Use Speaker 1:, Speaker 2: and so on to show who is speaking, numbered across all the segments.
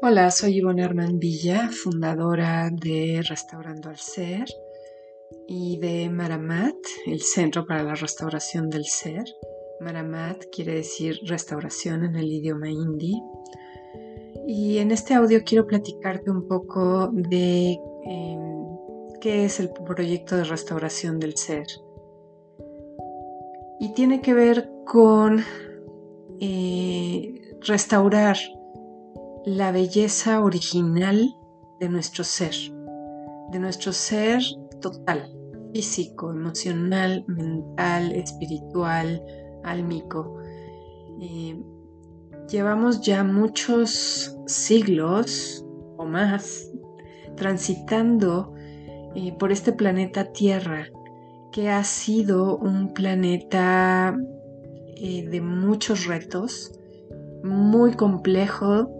Speaker 1: Hola, soy Ivonne Armand Villa, fundadora de Restaurando al Ser y de Maramat, el Centro para la Restauración del Ser. Maramat quiere decir restauración en el idioma hindi. Y en este audio quiero platicarte un poco de em, qué es el proyecto de restauración del ser. Y tiene que ver con eh, restaurar la belleza original de nuestro ser, de nuestro ser total, físico, emocional, mental, espiritual, álmico. llevamos ya muchos siglos o más transitando eh, por este planeta Tierra, que ha sido un planeta eh, de muchos retos, muy complejo,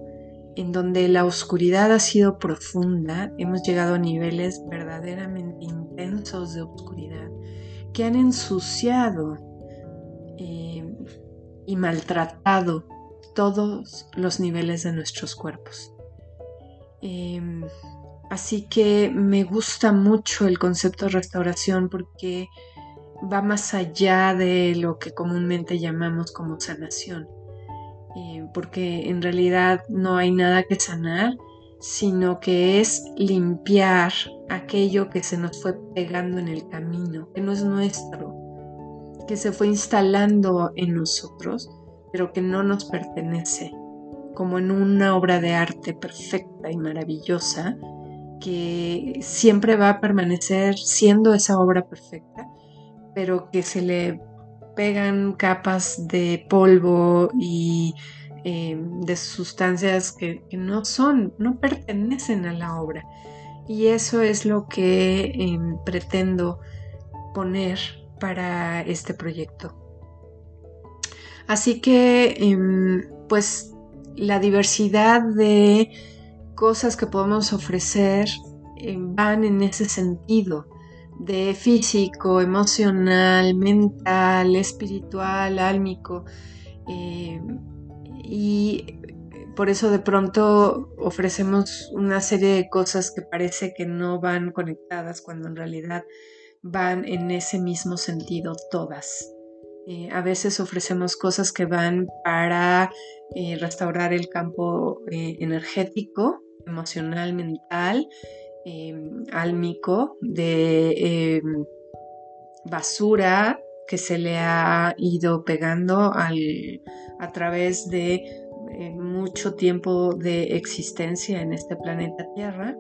Speaker 1: en donde la oscuridad ha sido profunda, hemos llegado a niveles verdaderamente intensos de oscuridad que han ensuciado eh, y maltratado todos los niveles de nuestros cuerpos. Em, así que me gusta mucho el concepto de restauración porque va más allá de lo que comúnmente llamamos como sanación. Eh, porque en realidad no hay nada que sanar, sino que es limpiar aquello que se nos fue pegando en el camino, que no es nuestro, que se fue instalando en nosotros, pero que no nos pertenece, como en una obra de arte perfecta y maravillosa, que siempre va a permanecer siendo esa obra perfecta, pero que se le pegan capas de polvo y eh, de sustancias que, no son, no pertenecen a la obra. Y eso es lo que em, pretendo poner para este proyecto. Así que, em, pues, la diversidad de cosas que podemos ofrecer em, van en ese sentido de físico, emocional, mental, espiritual, álmico. Eh, y por eso de pronto ofrecemos una serie de cosas que parece que no van conectadas cuando en realidad van en ese mismo sentido todas. Eh, a veces ofrecemos cosas que van para eh, restaurar el campo energético, emocional, mental, Em, álmico de em, basura que se le ha ido pegando a través de eh, mucho tiempo de existencia en este planeta Tierra.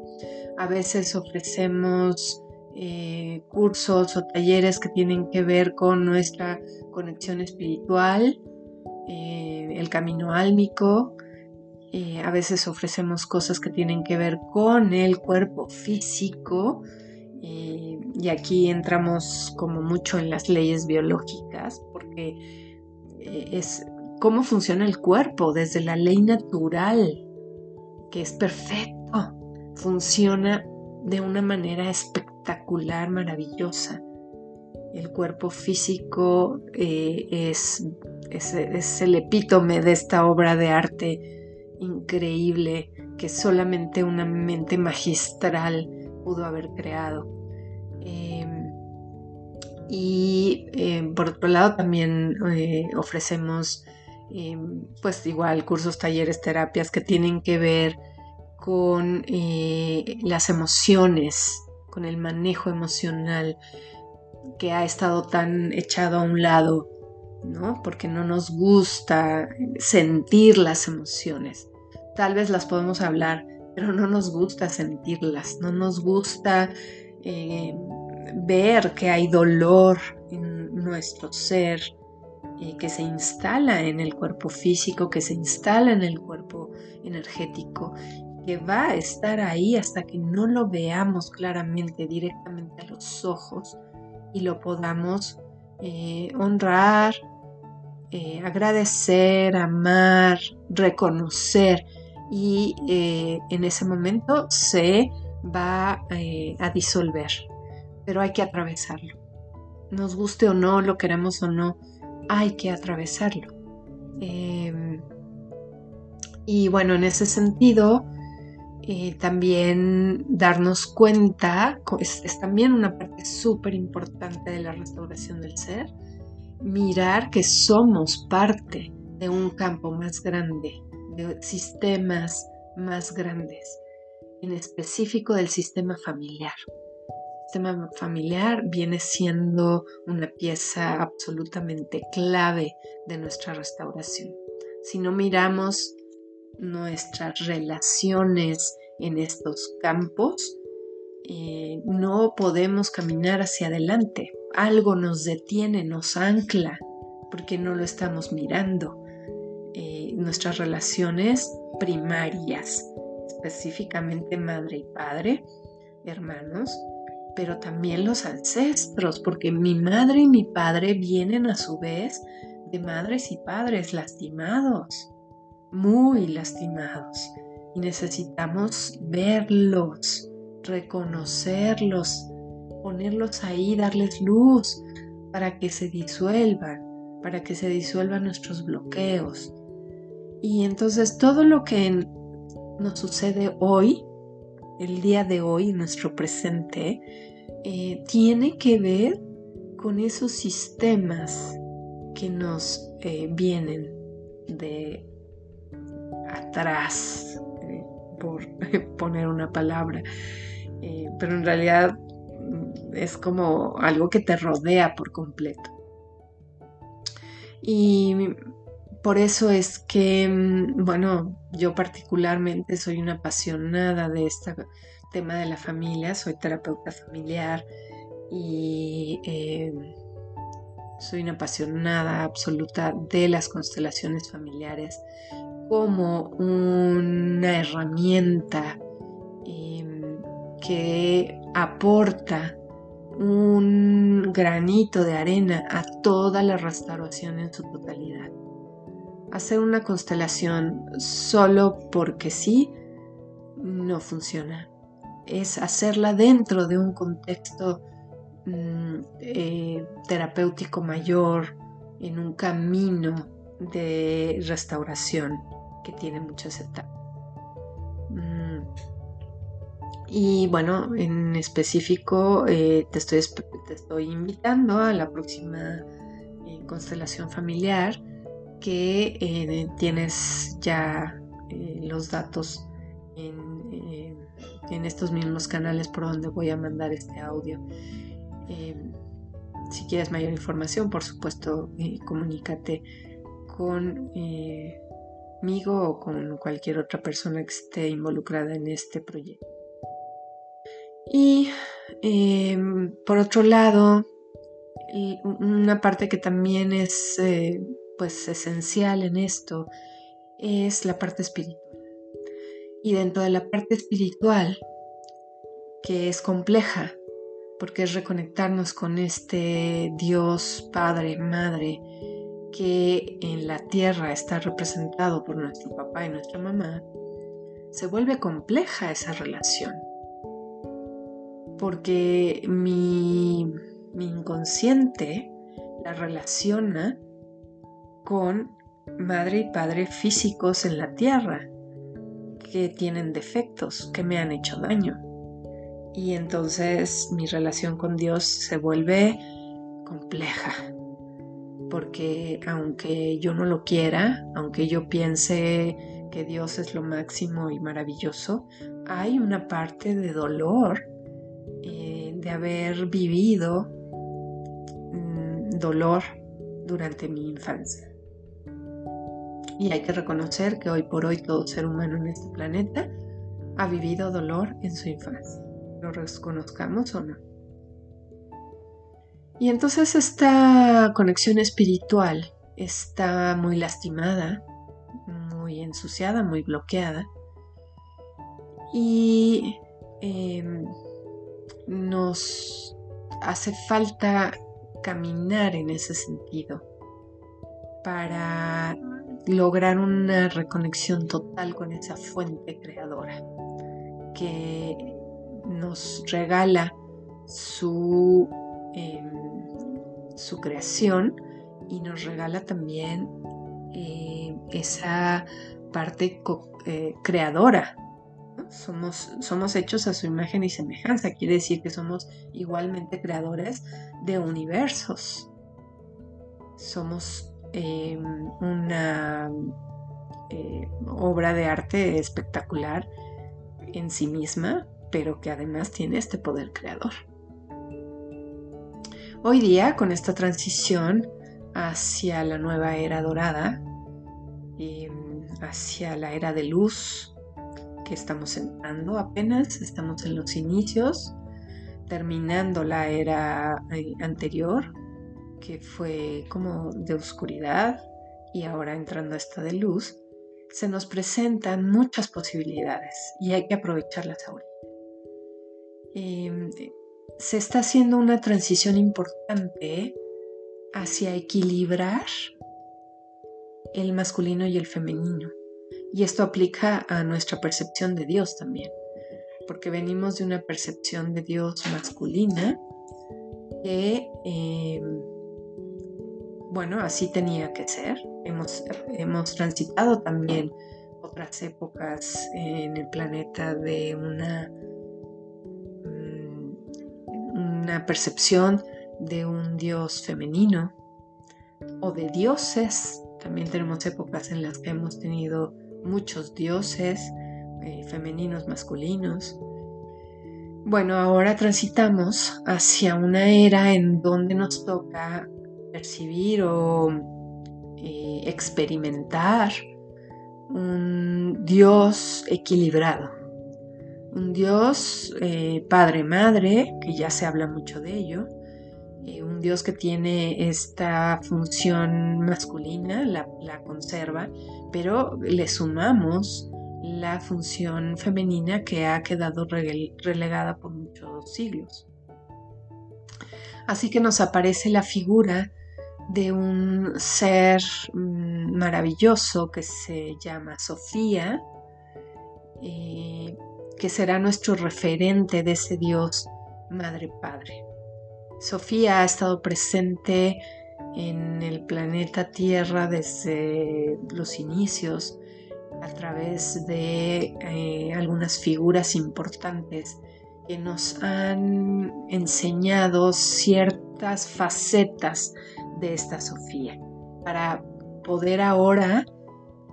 Speaker 1: A veces ofrecemos eh, cursos o talleres que tienen que ver con nuestra conexión espiritual, eh, el camino álmico, eh, a veces ofrecemos cosas que tienen que ver con el cuerpo físico eh, y aquí entramos como mucho en las leyes biológicas porque eh, es cómo funciona el cuerpo desde la ley natural que es perfecto, funciona de una manera espectacular, maravillosa. El cuerpo físico es, es el epítome de esta obra de arte increíble que solamente una mente magistral pudo haber creado. Em, y em, por otro lado también eh, ofrecemos em, pues igual cursos, talleres, terapias que tienen que ver con eh, las emociones, con el manejo emocional que ha estado tan echado a un lado ¿no? Porque no nos gusta sentir las emociones. Tal vez las podemos hablar, pero no nos gusta sentirlas, no nos gusta eh, ver que hay dolor en nuestro ser, eh, que se instala en el cuerpo físico, que se instala en el cuerpo energético, que va a estar ahí hasta que no lo veamos claramente, directamente a los ojos y lo podamos eh, honrar, agradecer, amar, reconocer y eh, en ese momento se va a disolver, pero hay que atravesarlo. Nos guste o no, lo queremos o no, hay que atravesarlo. Em, Y bueno, en ese sentido, eh, también darnos cuenta, es, es también una parte súper importante de la restauración del ser, mirar que somos parte de un campo más grande, sistemas más grandes, en específico del sistema familiar. El sistema familiar viene siendo una pieza absolutamente clave de nuestra restauración. Si no miramos nuestras relaciones en estos campos, eh, no podemos caminar hacia adelante. Algo nos detiene, nos ancla, porque no lo estamos mirando. Nuestras relaciones primarias, específicamente madre y padre, hermanos, pero también los ancestros, porque mi madre y mi padre vienen a su vez de madres y padres lastimados muy lastimados y necesitamos verlos, reconocerlos, ponerlos ahí, darles luz para que se disuelvan, para que se disuelvan nuestros bloqueos. Y entonces todo lo que nos sucede hoy, el día de hoy, nuestro presente, eh, tiene que ver con esos sistemas que nos eh, vienen de atrás, eh, por poner una palabra, pero en realidad mm, es como algo que te rodea por completo. Y por eso es que, mm, bueno, yo particularmente soy una apasionada de este tema de la familia, soy terapeuta familiar y eh, soy una apasionada absoluta de las constelaciones familiares como una herramienta em, que aporta un granito de arena a toda la restauración en su totalidad. Hacer una constelación solo porque sí no funciona. Es hacerla dentro de un contexto mm, eh, terapéutico mayor, en un camino de restauración que tiene muchas etapas. Mm. Y bueno, en específico eh, te, estoy, te, estoy, invitando a la próxima eh, constelación familiar que eh, tienes ya los datos en, en, estos mismos canales por donde voy a mandar este audio. si quieres mayor información, por supuesto, comunícate con conmigo o con cualquier otra persona que esté involucrada en este proyecto. Y em, por otro lado, una parte que también es eh, pues esencial en esto es la parte espiritual. Y dentro de la parte espiritual, que es compleja, porque es reconectarnos con este Dios, Padre, Madre, que en la tierra está representado por nuestro papá y nuestra mamá, se vuelve compleja esa relación. Porque mi, inconsciente la relaciona con madre y padre físicos en la tierra, que tienen defectos, que me han hecho daño. Y entonces mi relación con Dios se vuelve compleja, porque aunque yo no lo quiera, aunque yo piense que Dios es lo máximo y maravilloso, hay una parte de dolor eh, de haber vivido mm, dolor durante mi infancia. Y hay que reconocer que hoy por hoy todo ser humano en este planeta ha vivido dolor en su infancia, lo reconozcamos o no. Y entonces esta conexión espiritual está muy lastimada, muy ensuciada, muy bloqueada. Y em, nos hace falta caminar en ese sentido para lograr una reconexión total con esa fuente creadora que nos regala su su creación y nos regala también eh, esa parte eh, creadora. Somos, somos hechos a su imagen y semejanza, quiere decir que somos igualmente creadores de universos. Somos em, una eh, obra de arte espectacular en sí misma, pero que además tiene este poder creador. Hoy día, con esta transición hacia la nueva era dorada, em, hacia la era de luz que estamos entrando apenas, estamos en los inicios, terminando la era eh, anterior, que fue como de oscuridad, y ahora entrando a esta de luz, se nos presentan muchas posibilidades y hay que aprovecharlas ahora. Em, se está haciendo una transición importante hacia equilibrar el masculino y el femenino. Y esto aplica a nuestra percepción de Dios también, porque venimos de una percepción de Dios masculina que, em, bueno, así tenía que ser. Hemos, hemos transitado también otras épocas en el planeta de una, mm, una percepción de un Dios femenino o de dioses también tenemos épocas en las que hemos tenido muchos dioses eh, femeninos, masculinos. Bueno, ahora transitamos hacia una era en donde nos toca percibir o eh, experimentar un Dios equilibrado, un Dios eh, Padre-Madre, que ya se habla mucho de ello, eh, un Dios que tiene esta función masculina, la, conserva, pero le sumamos la función femenina que ha quedado relegada por muchos siglos. Así que nos aparece la figura de un ser mm, maravilloso que se llama Sofía, eh, que será nuestro referente de ese Dios Madre Padre. Sofía ha estado presente en el planeta Tierra desde los inicios a través de eh, algunas figuras importantes que nos han enseñado ciertas facetas de esta Sofía para poder ahora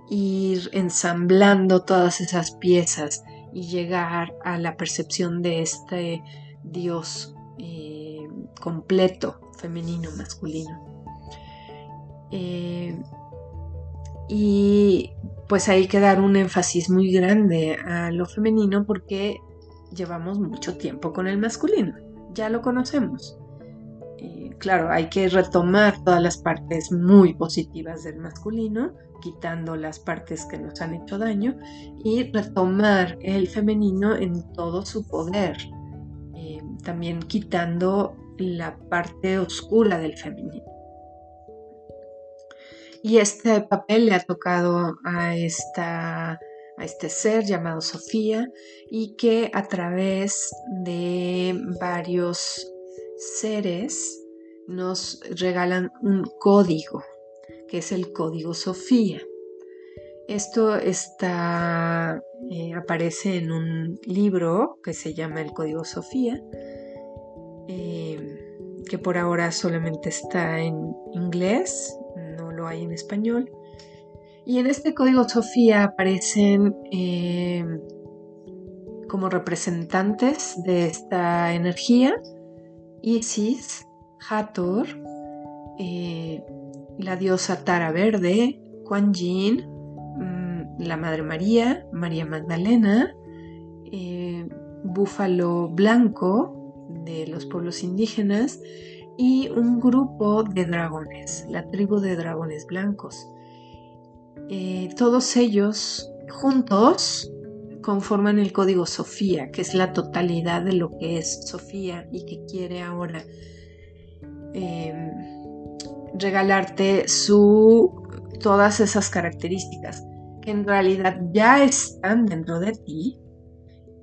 Speaker 1: ir ensamblando todas esas piezas y llegar a la percepción de este Dios eh, completo, femenino, masculino. Eh, y pues hay que dar un énfasis muy grande a lo femenino porque llevamos mucho tiempo con el masculino, ya lo conocemos. Claro, hay que retomar todas las partes muy positivas del masculino, quitando las partes que nos han hecho daño, y retomar el femenino en todo su poder, eh, también quitando la parte oscura del femenino. Y este papel le ha tocado a, esta, a este ser llamado Sofía y que a través de varios seres nos regalan un código, que es el código Sofía. Esto está, eh, aparece en un libro que se llama El Código Sofía eh, que por ahora solamente está en inglés, no lo hay en español. Y en este código Sofía aparecen eh, como representantes de esta energía Isis, Hathor, eh, la diosa Tara Verde, Kuan Yin, mm, la Madre María, María Magdalena, Búfalo Blanco, de los pueblos indígenas y un grupo de dragones, la tribu de dragones blancos. Eh, todos ellos juntos conforman el código Sofía, que es la totalidad de lo que es Sofía y que quiere ahora em, regalarte su, todas esas características que en realidad ya están dentro de ti,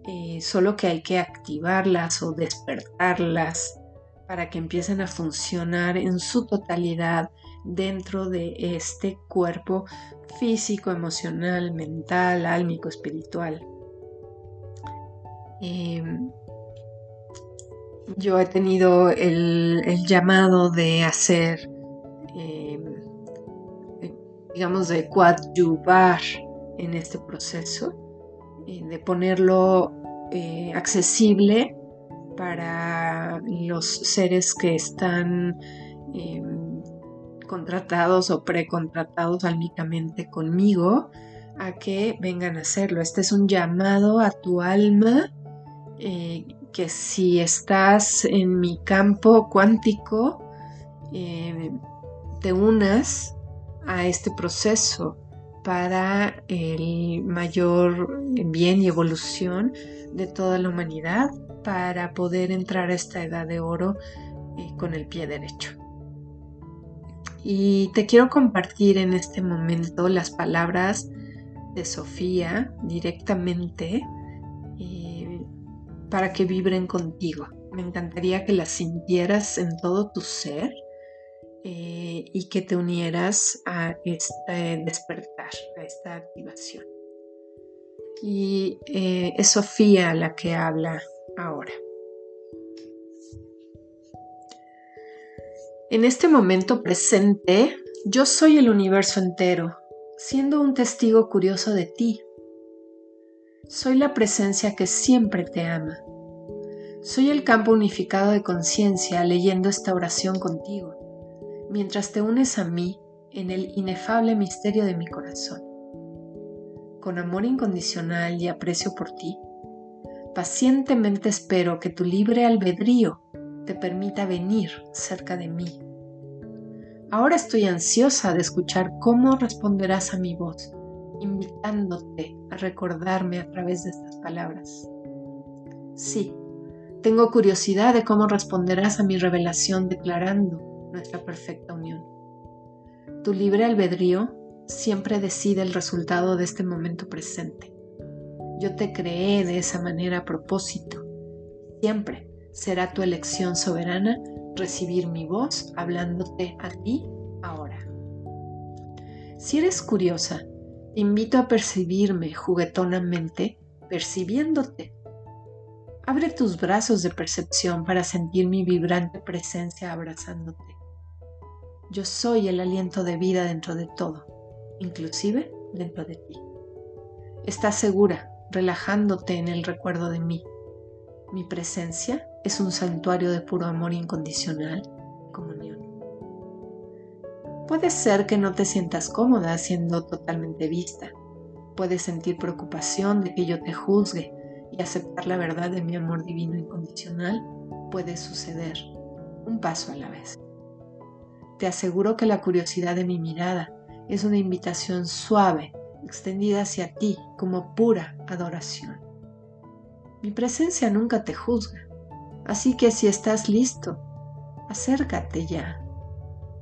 Speaker 1: eh, solo que hay que activarlas o despertarlas para que empiecen a funcionar en su totalidad dentro de este cuerpo físico, emocional, mental, álmico, espiritual. Em, yo he tenido el, llamado de hacer, em, digamos, de coadyuvar en este proceso, eh, de ponerlo eh, accesible para los seres que están em, contratados o precontratados álmicamente conmigo a que vengan a hacerlo. Este es un llamado a tu alma eh, que si estás en mi campo cuántico, eh, te unas a este proceso para el mayor bien y evolución de toda la humanidad para poder entrar a esta edad de oro eh, con el pie derecho. Y te quiero compartir en este momento las palabras de Sofía directamente para que vibren contigo. Me encantaría que las sintieras en todo tu ser eh, y que te unieras a este despertar, a esta activación. Y es Sofía la que habla ahora. En este momento presente, yo soy el universo entero, siendo un testigo curioso de ti. Soy la presencia que siempre te ama. Soy el campo unificado de conciencia leyendo esta oración contigo, mientras te unes a mí en el inefable misterio de mi corazón. Con amor incondicional y aprecio por ti, Pacientemente espero que tu libre albedrío te permita venir cerca de mí. Ahora estoy ansiosa de escuchar cómo responderás a mi voz, invitándote a recordarme a través de estas palabras. Sí, tengo curiosidad de cómo responderás a mi revelación declarando nuestra perfecta unión. Tu libre albedrío siempre decide el resultado de este momento presente. Yo te creé de esa manera a propósito. Siempre será tu elección soberana recibir mi voz hablándote a ti ahora. Si eres curiosa, te invito a percibirme juguetonamente percibiéndote. Abre tus brazos de percepción para sentir mi vibrante presencia abrazándote. Yo soy el aliento de vida dentro de todo, inclusive dentro de ti. Estás segura relajándote en el recuerdo de mí. Mi presencia es un santuario de puro amor incondicional, comunión. Puede ser que no te sientas cómoda siendo totalmente vista. Puedes sentir preocupación de que yo te juzgue y aceptar la verdad de mi amor divino incondicional puede suceder, un paso a la vez. Te aseguro que la curiosidad de mi mirada es una invitación suave extendida hacia ti como pura adoración. Mi presencia nunca te juzga, así que si estás listo, acércate ya.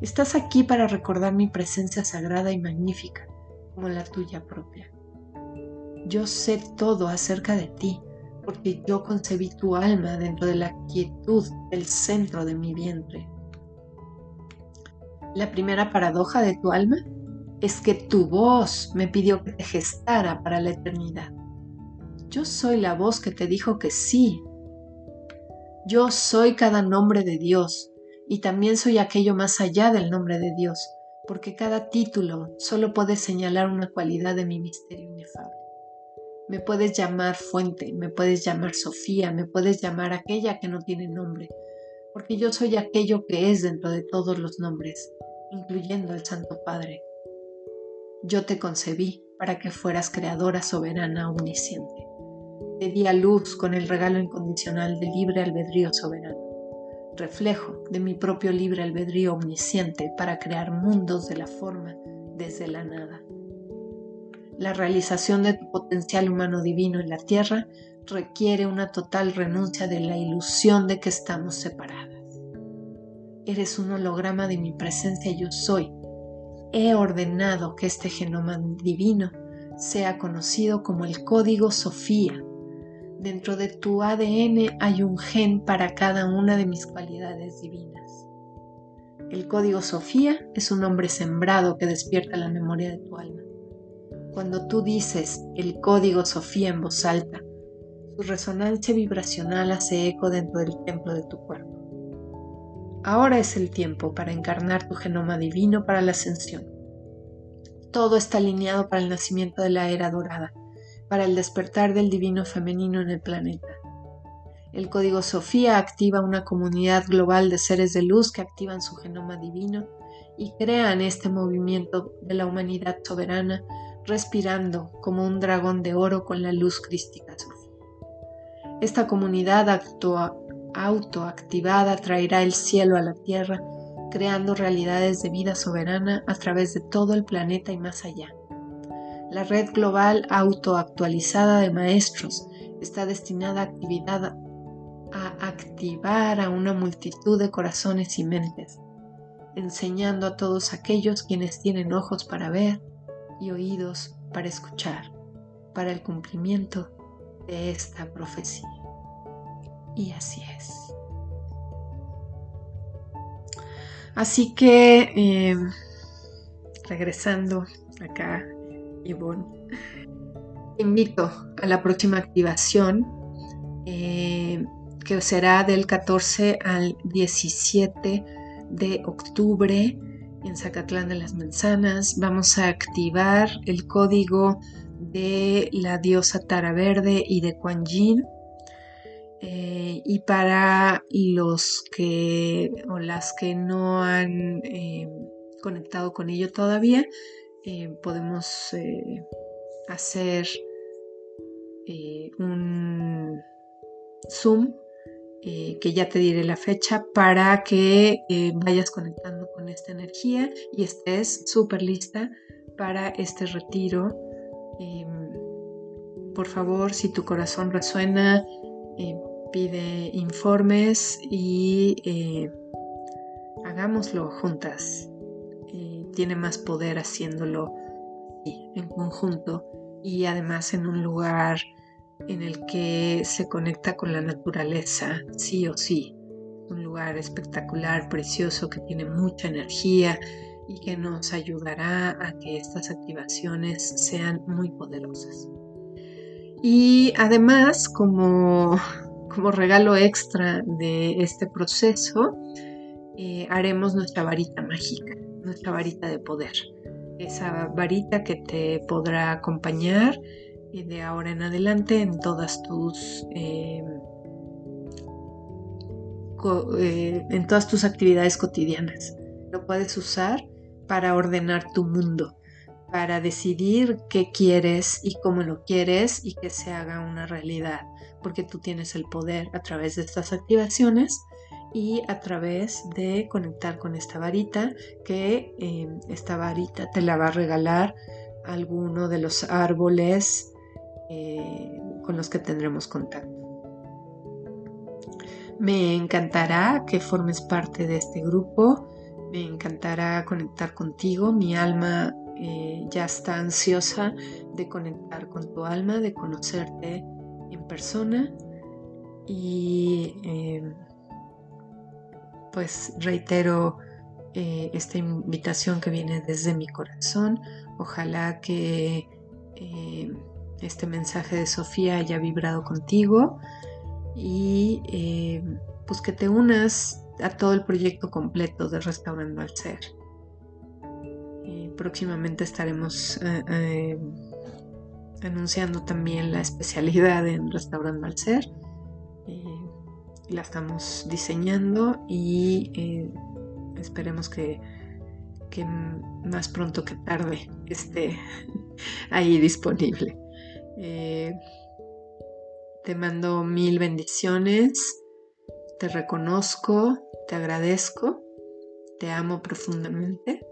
Speaker 1: Estás aquí para recordar mi presencia sagrada y magnífica como la tuya propia. Yo sé todo acerca de ti, porque yo concebí tu alma dentro de la quietud del centro de mi vientre. La primera paradoja de tu alma es que tu voz me pidió que te gestara para la eternidad. Yo soy la voz que te dijo que sí. Yo soy cada nombre de Dios y también soy aquello más allá del nombre de Dios, porque cada título solo puede señalar una cualidad de mi misterio inefable. Me puedes llamar fuente, me puedes llamar Sofía, me puedes llamar aquella que no tiene nombre, porque yo soy aquello que es dentro de todos los nombres, incluyendo el Santo Padre. Yo te concebí para que fueras creadora soberana omnisciente. Te di a luz con el regalo incondicional de libre albedrío soberano, reflejo de mi propio libre albedrío omnisciente para crear mundos de la forma desde la nada. La realización de tu potencial humano divino en la tierra requiere una total renuncia de la ilusión de que estamos separadas. Eres un holograma de mi presencia yo soy he ordenado que este genoma divino sea conocido como el código Sofía, Dentro de tu ADN hay un gen para cada una de mis cualidades divinas. El código Sofía es un hombre sembrado que despierta la memoria de tu alma. Cuando tú dices el código Sofía en voz alta, su resonancia vibracional hace eco dentro del templo de tu cuerpo. Ahora es el tiempo para encarnar tu genoma divino para la ascensión. Todo está alineado para el nacimiento de la era dorada, para el despertar del divino femenino en el planeta. El código Sofía activa una comunidad global de seres de luz que activan su genoma divino y crean este movimiento de la humanidad soberana, respirando como un dragón de oro con la luz crística Sofía. Esta comunidad autoactivada traerá el cielo a la tierra, creando realidades de vida soberana a través de todo el planeta y más allá. La red global autoactualizada de maestros está destinada a activar a una multitud de corazones y mentes, enseñando a todos aquellos quienes tienen ojos para ver y oídos para escuchar, para el cumplimiento de esta profecía. Y así es. Así que, eh, regresando acá, Ivonne, te invito a la próxima activación. Eh, que será del 14 al 17 de octubre en Zacatlán de las Manzanas. Vamos a activar el código de la diosa Tara Verde y de Kuan Yin. Eh, y para los que o las que no han eh, conectado con ello todavía, eh, podemos hacer un Zoom eh, que ya te diré la fecha para que eh, vayas conectando con esta energía y estés súper lista para este retiro. Por favor, si tu corazón resuena, eh, pide informes y hagámoslo juntas. Tiene más poder haciéndolo en conjunto y además en un lugar en el que se conecta con la naturaleza, sí o sí. Un lugar espectacular, precioso, que tiene mucha energía y que nos ayudará a que estas activaciones sean muy poderosas. Y además, como, como regalo extra de este proceso, eh, haremos nuestra varita mágica, nuestra varita de poder. Esa varita que te podrá acompañar de ahora en adelante en todas tus em, eh, en todas tus actividades cotidianas. Lo puedes usar para ordenar tu mundo, para decidir qué quieres y cómo lo quieres y que se haga una realidad, porque tú tienes el poder a través de estas activaciones y a través de conectar con esta varita, que em, esta varita te la va a regalar alguno de los árboles eh, con los que tendremos contacto. Me encantará que formes parte de este grupo, me encantará conectar contigo, mi alma eh, ya está ansiosa de conectar con tu alma, de conocerte en persona y pues reitero eh, esta invitación que viene desde mi corazón. Ojalá que em, este mensaje de Sofía haya vibrado contigo y eh, pues que te unas a todo el proyecto completo de Restaurando al Ser. Eh, próximamente estaremos eh, anunciando también la especialidad en Restaurando al Ser. La estamos diseñando y esperemos que, que más pronto que tarde esté ahí disponible. Eh, te mando mil bendiciones, te reconozco, te agradezco, te amo profundamente,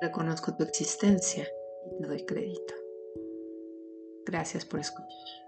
Speaker 1: reconozco tu existencia y te doy crédito. Gracias por escuchar.